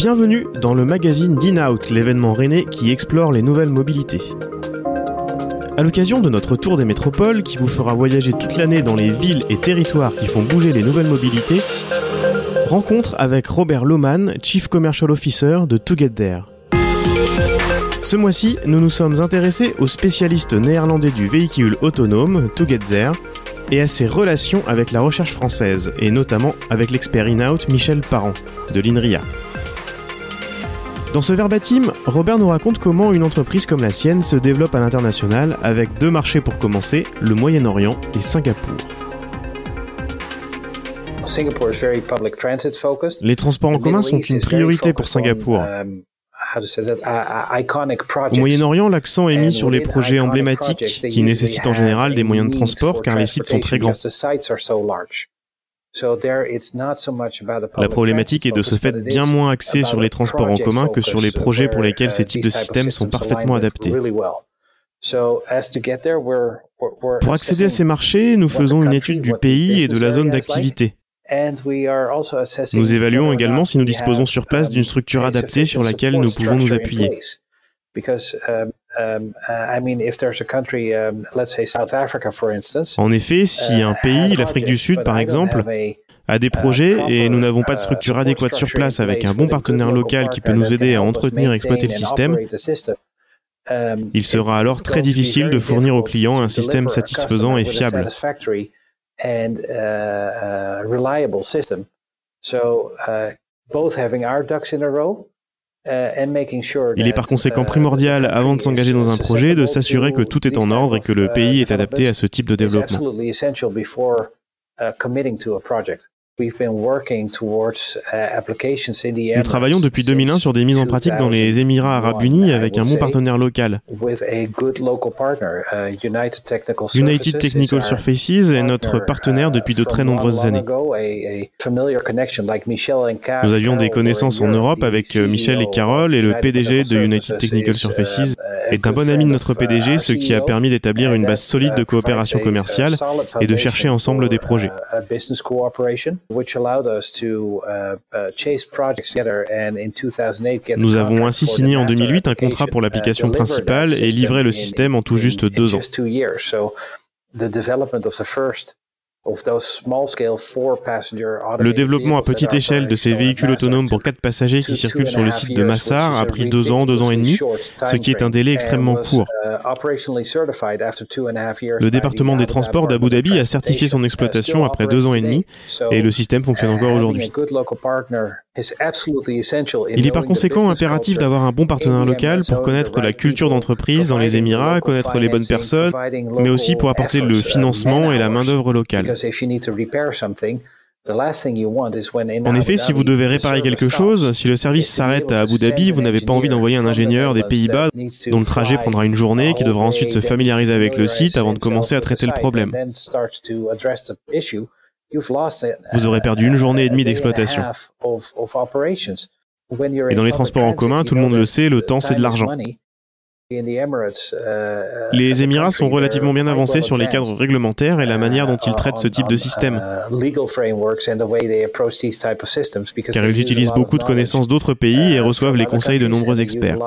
Bienvenue dans le magazine d'InOut, l'événement rennais qui explore les nouvelles mobilités. À l'occasion de notre tour des métropoles qui vous fera voyager toute l'année dans les villes et territoires qui font bouger les nouvelles mobilités, rencontre avec Robert Lohmann, Chief Commercial Officer de To Get There. Ce mois-ci, nous nous sommes intéressés au spécialiste néerlandais du véhicule autonome, To Get There, et à ses relations avec la recherche française, et notamment avec l'expert in-out Michel Parent, de l'INRIA. Dans ce verbatim, Robert nous raconte comment une entreprise comme la sienne se développe à l'international avec deux marchés pour commencer, le Moyen-Orient et Singapour. Les transports en commun sont une priorité pour Singapour. Au Moyen-Orient, l'accent est mis sur les projets emblématiques qui nécessitent en général des moyens de transport car les sites sont très grands. La problématique est de ce fait bien moins axée sur les transports en commun que sur les projets pour lesquels ces types de systèmes sont parfaitement adaptés. Pour accéder à ces marchés, nous faisons une étude du pays et de la zone d'activité. Nous évaluons également si nous disposons sur place d'une structure adaptée sur laquelle nous pouvons nous appuyer. En effet, si un pays, l'Afrique du Sud par exemple, a des projets et nous n'avons pas de structure adéquate sur place avec un bon partenaire local qui peut nous aider à entretenir et exploiter le système, il sera alors très difficile de fournir aux clients un système satisfaisant et fiable. Uh, uh, uh, il est par conséquent primordial, avant de s'engager dans un projet, de s'assurer que tout est en ordre et que le pays est adapté à ce type de développement. Uh, Nous travaillons depuis 2001 sur des mises en pratique dans les Émirats arabes unis avec un bon partenaire local. Uh, United Technical Surfaces est notre partenaire uh, depuis de très nombreuses années. Nous avions des connaissances en Europe avec euh, Michel et Carole et le PDG de United Technical Surfaces est un bon ami de notre PDG, ce qui a permis d'établir une base solide de coopération commerciale et de chercher ensemble des projets. Nous avons ainsi signé en 2008 un contrat pour l'application principale et livré le système en tout juste deux ans. Le développement à petite échelle de ces véhicules autonomes pour quatre passagers qui circulent sur le site de Massar a pris deux ans, deux ans et demi, ce qui est un délai extrêmement court. Uh, le département des transports d'Abu Dhabi a certifié son exploitation après deux ans et demi et le système fonctionne encore aujourd'hui. Il est par conséquent impératif d'avoir un bon partenaire local pour connaître la culture d'entreprise dans les Émirats, connaître les bonnes personnes, mais aussi pour apporter le financement et la main-d'œuvre locale. En effet, si vous devez réparer quelque chose, si le service s'arrête à Abu Dhabi, vous n'avez pas envie d'envoyer un ingénieur des Pays-Bas dont le trajet prendra une journée, qui devra ensuite se familiariser avec le site avant de commencer à traiter le problème. Vous aurez perdu une journée et demie d'exploitation. Et dans les transports en commun, tout le monde le sait, le temps c'est de l'argent. Les Émirats sont relativement bien avancés sur les cadres réglementaires et la manière dont ils traitent ce type de système. Car ils utilisent beaucoup de connaissances d'autres pays et reçoivent les conseils de nombreux experts.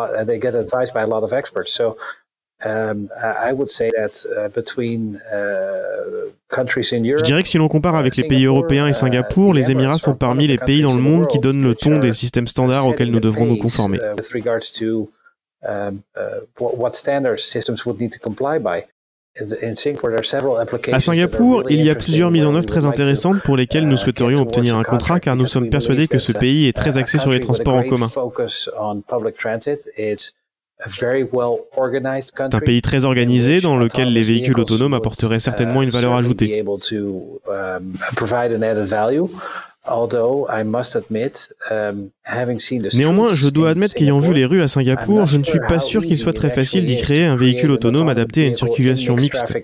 Je dirais que si l'on compare avec les pays européens et uh, Singapour, les Émirats sont parmi les pays dans le monde qui donnent le ton des systèmes standards auxquels nous devrons nous conformer. À Singapour, il y a plusieurs mises en œuvre très intéressantes pour lesquelles nous uh, souhaiterions obtenir un contrat car nous sommes persuadés que ce pays est très axé sur les transports en commun. C'est un pays très organisé dans lequel les véhicules autonomes apporteraient certainement une valeur ajoutée. Néanmoins, je dois admettre qu'ayant vu les rues à Singapour, je ne suis pas sûr qu'il soit très facile d'y créer un véhicule autonome adapté à une circulation mixte.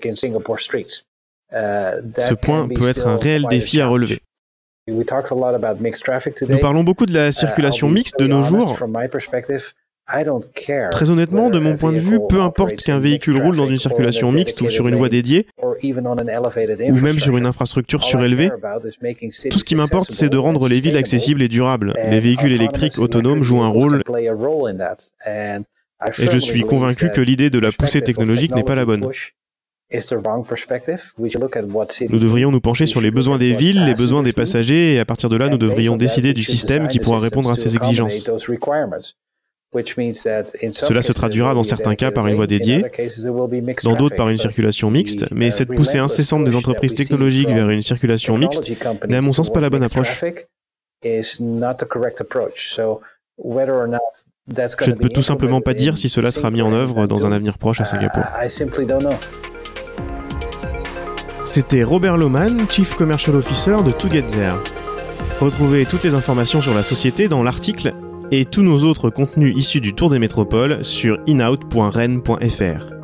Ce point peut être un réel défi à relever. Nous parlons beaucoup de la circulation mixte de nos jours, Très honnêtement, de mon point de vue, peu importe qu'un véhicule roule dans une circulation mixte ou sur une voie dédiée, ou même sur une infrastructure surélevée, tout ce qui m'importe, c'est de rendre les villes accessibles et durables. Les véhicules électriques autonomes jouent un rôle, et je suis convaincu que l'idée de la poussée technologique n'est pas la bonne. Nous devrions nous pencher sur les besoins des villes, les besoins des passagers, et à partir de là, nous devrions décider du système qui pourra répondre à ces exigences. Cela se traduira dans certains cas par une voie dédiée, dans d'autres par une circulation mixte, mais cette poussée incessante des entreprises technologiques vers une circulation mixte n'est à mon sens pas la bonne approche. Je ne peux tout simplement pas dire si cela sera mis en œuvre dans un avenir proche à Singapour. C'était Robert Lohmann, Chief Commercial Officer de To Get There. Retrouvez toutes les informations sur la société dans l'article et tous nos autres contenus issus du Tour des métropoles sur inout.rennes.fr.